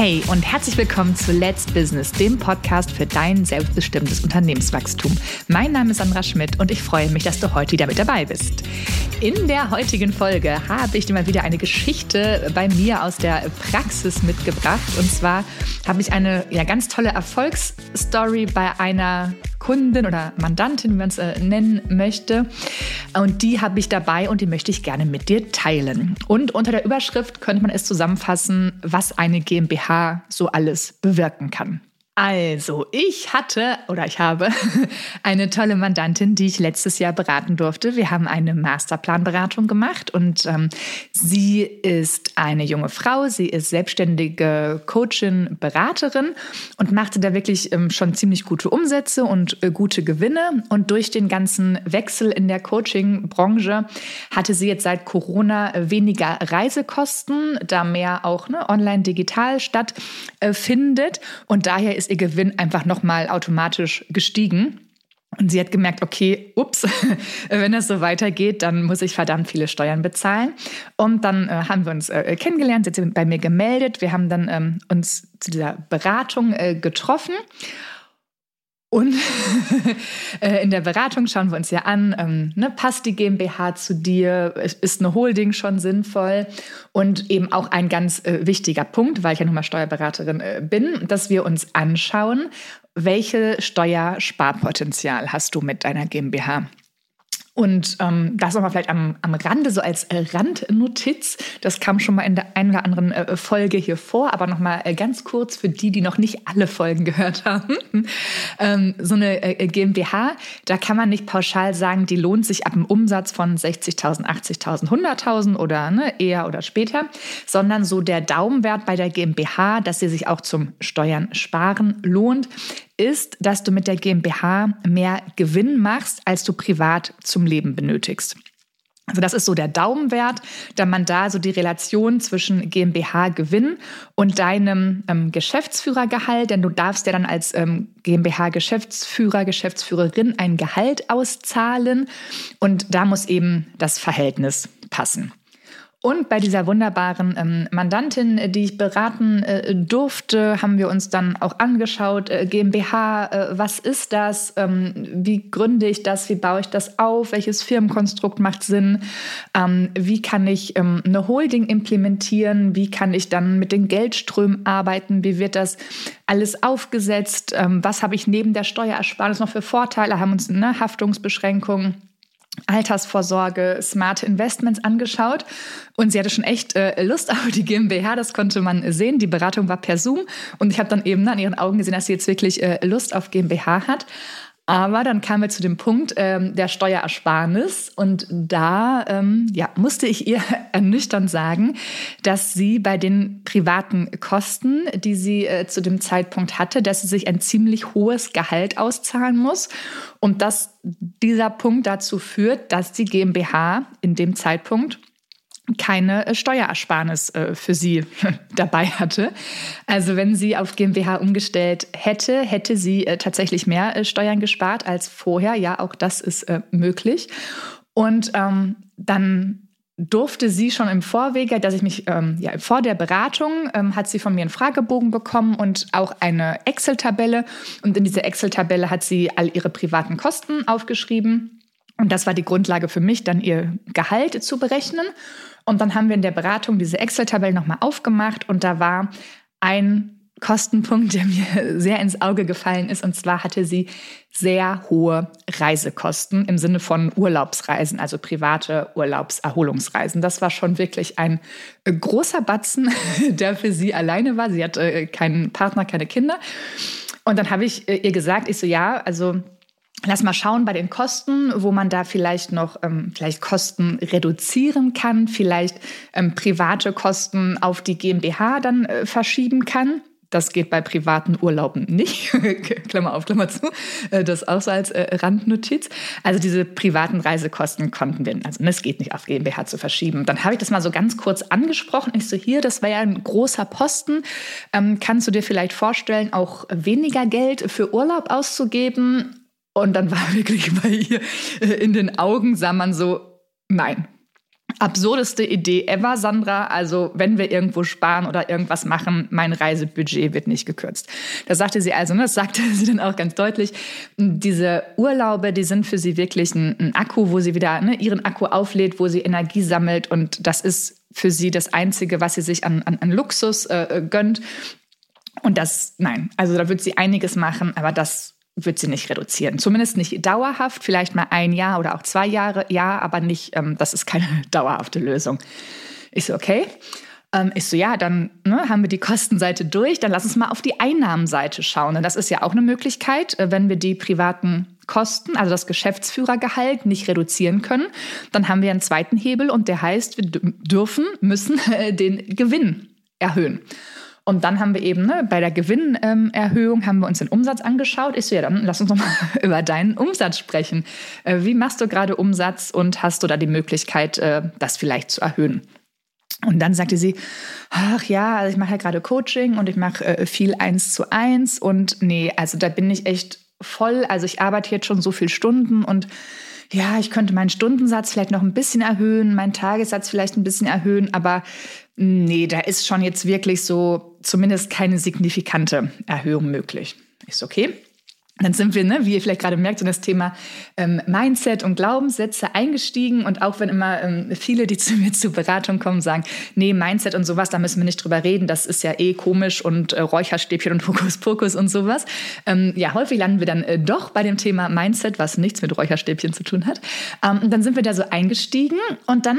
Hey und herzlich willkommen zu Let's Business, dem Podcast für dein selbstbestimmtes Unternehmenswachstum. Mein Name ist Sandra Schmidt und ich freue mich, dass du heute wieder mit dabei bist. In der heutigen Folge habe ich dir mal wieder eine Geschichte bei mir aus der Praxis mitgebracht. Und zwar habe ich eine ja, ganz tolle Erfolgsstory bei einer Kundin oder Mandantin, wie man es äh, nennen möchte. Und die habe ich dabei und die möchte ich gerne mit dir teilen. Und unter der Überschrift könnte man es zusammenfassen, was eine GmbH so alles bewirken kann. Also, ich hatte oder ich habe eine tolle Mandantin, die ich letztes Jahr beraten durfte. Wir haben eine Masterplanberatung gemacht und ähm, sie ist eine junge Frau. Sie ist selbstständige Coachin, Beraterin und machte da wirklich ähm, schon ziemlich gute Umsätze und äh, gute Gewinne. Und durch den ganzen Wechsel in der Coaching-Branche hatte sie jetzt seit Corona weniger Reisekosten, da mehr auch ne, online digital stattfindet. Und daher ist ihr Gewinn einfach nochmal automatisch gestiegen. Und sie hat gemerkt, okay, ups, wenn das so weitergeht, dann muss ich verdammt viele Steuern bezahlen. Und dann äh, haben wir uns äh, kennengelernt, sie hat sich bei mir gemeldet. Wir haben dann ähm, uns zu dieser Beratung äh, getroffen. Und äh, in der Beratung schauen wir uns ja an, ähm, ne, passt die GmbH zu dir, ist eine Holding schon sinnvoll? Und eben auch ein ganz äh, wichtiger Punkt, weil ich ja nun mal Steuerberaterin äh, bin, dass wir uns anschauen, welche Steuersparpotenzial hast du mit deiner GmbH? Und ähm, das nochmal vielleicht am, am Rande, so als äh, Randnotiz. Das kam schon mal in der einen oder anderen äh, Folge hier vor, aber nochmal äh, ganz kurz für die, die noch nicht alle Folgen gehört haben. ähm, so eine äh, GmbH, da kann man nicht pauschal sagen, die lohnt sich ab einem Umsatz von 60.000, 80.000, 100.000 oder ne, eher oder später, sondern so der Daumenwert bei der GmbH, dass sie sich auch zum Steuern sparen lohnt, ist, dass du mit der GmbH mehr Gewinn machst, als du privat zum Leben benötigst. Also das ist so der Daumenwert, da man da so die Relation zwischen GmbH-Gewinn und deinem ähm, Geschäftsführergehalt, denn du darfst ja dann als ähm, GmbH-Geschäftsführer, Geschäftsführerin ein Gehalt auszahlen und da muss eben das Verhältnis passen. Und bei dieser wunderbaren ähm, Mandantin, die ich beraten äh, durfte, haben wir uns dann auch angeschaut, äh, GmbH, äh, was ist das? Ähm, wie gründe ich das? Wie baue ich das auf? Welches Firmenkonstrukt macht Sinn? Ähm, wie kann ich ähm, eine Holding implementieren? Wie kann ich dann mit den Geldströmen arbeiten? Wie wird das alles aufgesetzt? Ähm, was habe ich neben der Steuerersparnis noch für Vorteile? Haben uns eine Haftungsbeschränkung Altersvorsorge, smarte Investments angeschaut und sie hatte schon echt äh, Lust auf die GmbH, das konnte man sehen. Die Beratung war per Zoom und ich habe dann eben an ihren Augen gesehen, dass sie jetzt wirklich äh, Lust auf GmbH hat. Aber dann kamen wir zu dem Punkt ähm, der Steuerersparnis und da ähm, ja, musste ich ihr ernüchternd sagen, dass sie bei den privaten Kosten, die sie äh, zu dem Zeitpunkt hatte, dass sie sich ein ziemlich hohes Gehalt auszahlen muss. Und dass dieser Punkt dazu führt, dass die GmbH in dem Zeitpunkt keine äh, Steuerersparnis äh, für sie dabei hatte. Also wenn sie auf GmbH umgestellt hätte, hätte sie äh, tatsächlich mehr Steuern gespart als vorher. Ja, auch das ist möglich. Und ähm, dann durfte sie schon im Vorwege, dass ich mich ähm, ja, vor der Beratung ähm, hat sie von mir einen Fragebogen bekommen und auch eine Excel-Tabelle. Und in dieser Excel-Tabelle hat sie all ihre privaten Kosten aufgeschrieben. Und das war die Grundlage für mich, dann ihr Gehalt zu berechnen. Und dann haben wir in der Beratung diese Excel-Tabelle nochmal aufgemacht und da war ein Kostenpunkt, der mir sehr ins Auge gefallen ist. Und zwar hatte sie sehr hohe Reisekosten im Sinne von Urlaubsreisen, also private Urlaubserholungsreisen. Das war schon wirklich ein großer Batzen, der für sie alleine war. Sie hatte äh, keinen Partner, keine Kinder. Und dann habe ich äh, ihr gesagt, ich so, ja, also Lass mal schauen bei den Kosten, wo man da vielleicht noch ähm, vielleicht Kosten reduzieren kann, vielleicht ähm, private Kosten auf die GmbH dann äh, verschieben kann. Das geht bei privaten Urlauben nicht. Klammer auf, Klammer zu. Äh, das auch so als äh, Randnotiz. Also diese privaten Reisekosten konnten wir, also es geht nicht auf GmbH zu verschieben. Dann habe ich das mal so ganz kurz angesprochen. Ich so, hier, das war ja ein großer Posten. Ähm, kannst du dir vielleicht vorstellen, auch weniger Geld für Urlaub auszugeben? Und dann war wirklich bei ihr äh, in den Augen, sah man so, nein. absurdeste Idee ever, Sandra. Also, wenn wir irgendwo sparen oder irgendwas machen, mein Reisebudget wird nicht gekürzt. Das sagte sie also, ne? das sagte sie dann auch ganz deutlich. Diese Urlaube, die sind für sie wirklich ein, ein Akku, wo sie wieder ne, ihren Akku auflädt, wo sie Energie sammelt. Und das ist für sie das Einzige, was sie sich an, an, an Luxus äh gönnt. Und das, nein, also da wird sie einiges machen, aber das wird sie nicht reduzieren. Zumindest nicht dauerhaft, vielleicht mal ein Jahr oder auch zwei Jahre, ja, aber nicht, ähm, das ist keine dauerhafte Lösung. Ich so, okay. Ähm, ich so, ja, dann ne, haben wir die Kostenseite durch, dann lass uns mal auf die Einnahmenseite schauen. Und das ist ja auch eine Möglichkeit, äh, wenn wir die privaten Kosten, also das Geschäftsführergehalt, nicht reduzieren können, dann haben wir einen zweiten Hebel und der heißt, wir dürfen, müssen den Gewinn erhöhen. Und dann haben wir eben ne, bei der Gewinnerhöhung haben wir uns den Umsatz angeschaut. Ich so, ja, dann lass uns noch mal über deinen Umsatz sprechen. Äh, wie machst du gerade Umsatz und hast du da die Möglichkeit, äh, das vielleicht zu erhöhen? Und dann sagte sie, ach ja, also ich mache ja gerade Coaching und ich mache äh, viel eins zu eins und nee, also da bin ich echt voll. Also ich arbeite jetzt schon so viele Stunden und ja, ich könnte meinen Stundensatz vielleicht noch ein bisschen erhöhen, meinen Tagessatz vielleicht ein bisschen erhöhen, aber Nee, da ist schon jetzt wirklich so zumindest keine signifikante Erhöhung möglich. Ist okay. Dann sind wir, ne, wie ihr vielleicht gerade merkt, in das Thema ähm, Mindset und Glaubenssätze eingestiegen. Und auch wenn immer ähm, viele, die zu mir zur Beratung kommen, sagen, nee, Mindset und sowas, da müssen wir nicht drüber reden, das ist ja eh komisch und äh, Räucherstäbchen und Hokuspokus und sowas. Ähm, ja, häufig landen wir dann äh, doch bei dem Thema Mindset, was nichts mit Räucherstäbchen zu tun hat. Ähm, und dann sind wir da so eingestiegen und dann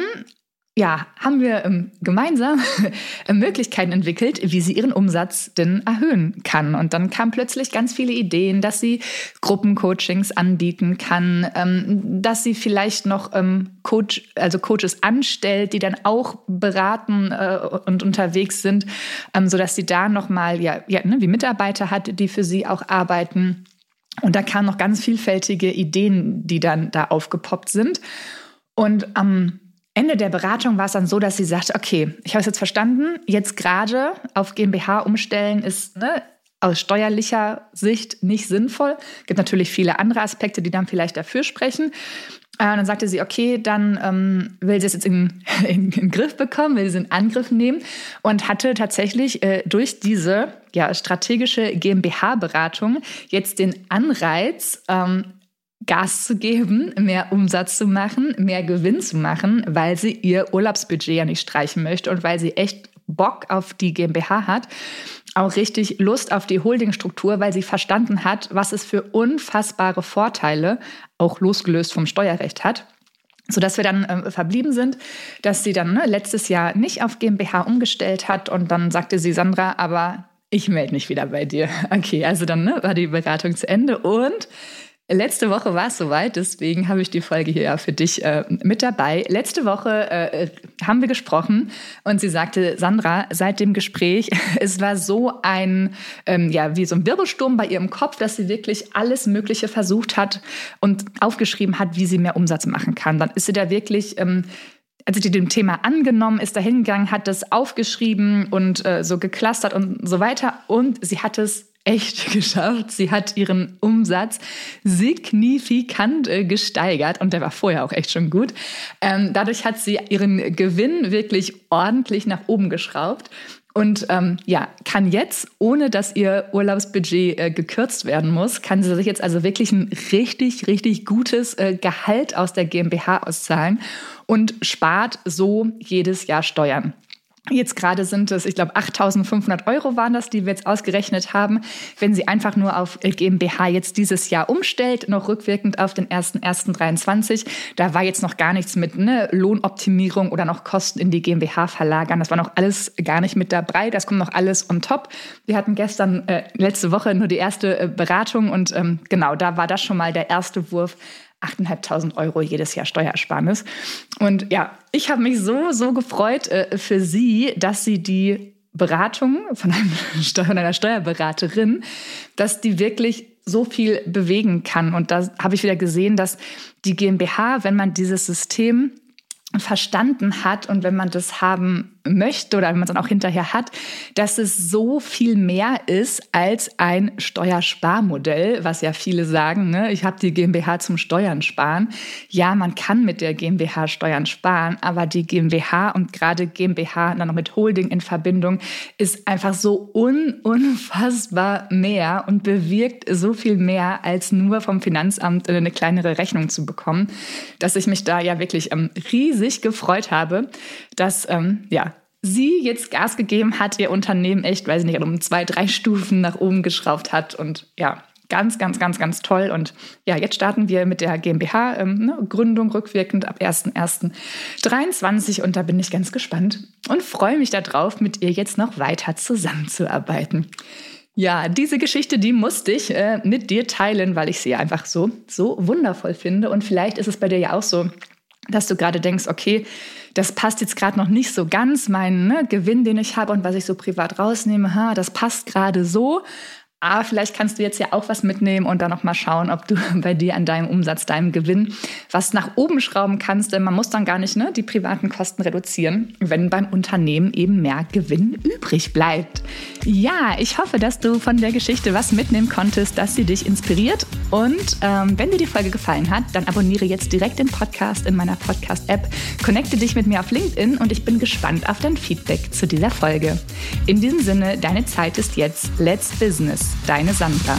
ja, haben wir ähm, gemeinsam Möglichkeiten entwickelt, wie sie ihren Umsatz denn erhöhen kann. Und dann kamen plötzlich ganz viele Ideen, dass sie Gruppencoachings anbieten kann, ähm, dass sie vielleicht noch ähm, Coach, also Coaches anstellt, die dann auch beraten äh, und unterwegs sind, ähm, sodass sie da nochmal ja, ja, ne, wie Mitarbeiter hat, die für sie auch arbeiten. Und da kamen noch ganz vielfältige Ideen, die dann da aufgepoppt sind. Und am Ende der Beratung war es dann so, dass sie sagte, okay, ich habe es jetzt verstanden, jetzt gerade auf GmbH umstellen ist ne, aus steuerlicher Sicht nicht sinnvoll. Es gibt natürlich viele andere Aspekte, die dann vielleicht dafür sprechen. Äh, und dann sagte sie, okay, dann ähm, will sie es jetzt in, in, in, den Griff bekommen, will sie es in Angriff nehmen und hatte tatsächlich äh, durch diese ja, strategische GmbH-Beratung jetzt den Anreiz, ähm, Gas zu geben, mehr Umsatz zu machen, mehr Gewinn zu machen, weil sie ihr Urlaubsbudget ja nicht streichen möchte und weil sie echt Bock auf die GmbH hat, auch richtig Lust auf die Holdingstruktur, weil sie verstanden hat, was es für unfassbare Vorteile, auch losgelöst vom Steuerrecht hat sodass wir dann äh, verblieben sind, dass sie dann ne, letztes Jahr nicht auf GmbH umgestellt hat und dann sagte sie Sandra, aber ich melde mich wieder bei dir. Okay, also dann ne, war die Beratung zu Ende und Letzte Woche war es soweit, deswegen habe ich die Folge hier ja für dich äh, mit dabei. Letzte Woche äh, haben wir gesprochen und sie sagte, Sandra, seit dem Gespräch, es war so ein, ähm, ja, wie so ein Wirbelsturm bei ihrem Kopf, dass sie wirklich alles Mögliche versucht hat und aufgeschrieben hat, wie sie mehr Umsatz machen kann. Dann ist sie da wirklich ähm, also die dem Thema angenommen, ist da hingegangen, hat das aufgeschrieben und äh, so geklustert und so weiter. Und sie hat es echt geschafft. Sie hat ihren Umsatz signifikant äh, gesteigert und der war vorher auch echt schon gut. Ähm, dadurch hat sie ihren Gewinn wirklich ordentlich nach oben geschraubt. Und ähm, ja, kann jetzt, ohne dass ihr Urlaubsbudget äh, gekürzt werden muss, kann sie sich jetzt also wirklich ein richtig, richtig gutes äh, Gehalt aus der GmbH auszahlen und spart so jedes Jahr Steuern. Jetzt gerade sind es, ich glaube, 8.500 Euro waren das, die wir jetzt ausgerechnet haben. Wenn sie einfach nur auf GmbH jetzt dieses Jahr umstellt, noch rückwirkend auf den 1.1.23, da war jetzt noch gar nichts mit ne, Lohnoptimierung oder noch Kosten in die GmbH verlagern. Das war noch alles gar nicht mit dabei. Das kommt noch alles on top. Wir hatten gestern, äh, letzte Woche nur die erste äh, Beratung und ähm, genau, da war das schon mal der erste Wurf 8.500 Euro jedes Jahr Steuersparnis. Und ja, ich habe mich so, so gefreut äh, für Sie, dass Sie die Beratung von, einem, von einer Steuerberaterin, dass die wirklich so viel bewegen kann. Und da habe ich wieder gesehen, dass die GmbH, wenn man dieses System verstanden hat und wenn man das haben möchte oder wenn man es dann auch hinterher hat, dass es so viel mehr ist als ein Steuersparmodell, was ja viele sagen, ne? ich habe die GmbH zum Steuern sparen. Ja, man kann mit der GmbH Steuern sparen, aber die GmbH und gerade GmbH dann noch mit Holding in Verbindung ist einfach so un unfassbar mehr und bewirkt so viel mehr als nur vom Finanzamt eine kleinere Rechnung zu bekommen, dass ich mich da ja wirklich ähm, riesig gefreut habe, dass ähm, ja sie jetzt Gas gegeben hat, ihr Unternehmen echt, weiß ich nicht, um zwei, drei Stufen nach oben geschraubt hat und ja, ganz, ganz, ganz, ganz toll. Und ja, jetzt starten wir mit der GmbH, ähm, ne, Gründung rückwirkend ab 1.1.23 und da bin ich ganz gespannt und freue mich darauf, mit ihr jetzt noch weiter zusammenzuarbeiten. Ja, diese Geschichte, die musste ich äh, mit dir teilen, weil ich sie einfach so, so wundervoll finde. Und vielleicht ist es bei dir ja auch so, dass du gerade denkst, okay, das passt jetzt gerade noch nicht so ganz, mein ne, Gewinn, den ich habe und was ich so privat rausnehme, ha, das passt gerade so. Aber vielleicht kannst du jetzt ja auch was mitnehmen und dann noch mal schauen, ob du bei dir an deinem Umsatz, deinem Gewinn was nach oben schrauben kannst. Denn man muss dann gar nicht ne, die privaten Kosten reduzieren, wenn beim Unternehmen eben mehr Gewinn übrig bleibt. Ja, ich hoffe, dass du von der Geschichte was mitnehmen konntest, dass sie dich inspiriert. Und ähm, wenn dir die Folge gefallen hat, dann abonniere jetzt direkt den Podcast in meiner Podcast-App, connecte dich mit mir auf LinkedIn und ich bin gespannt auf dein Feedback zu dieser Folge. In diesem Sinne, deine Zeit ist jetzt. Let's Business deine Sandra.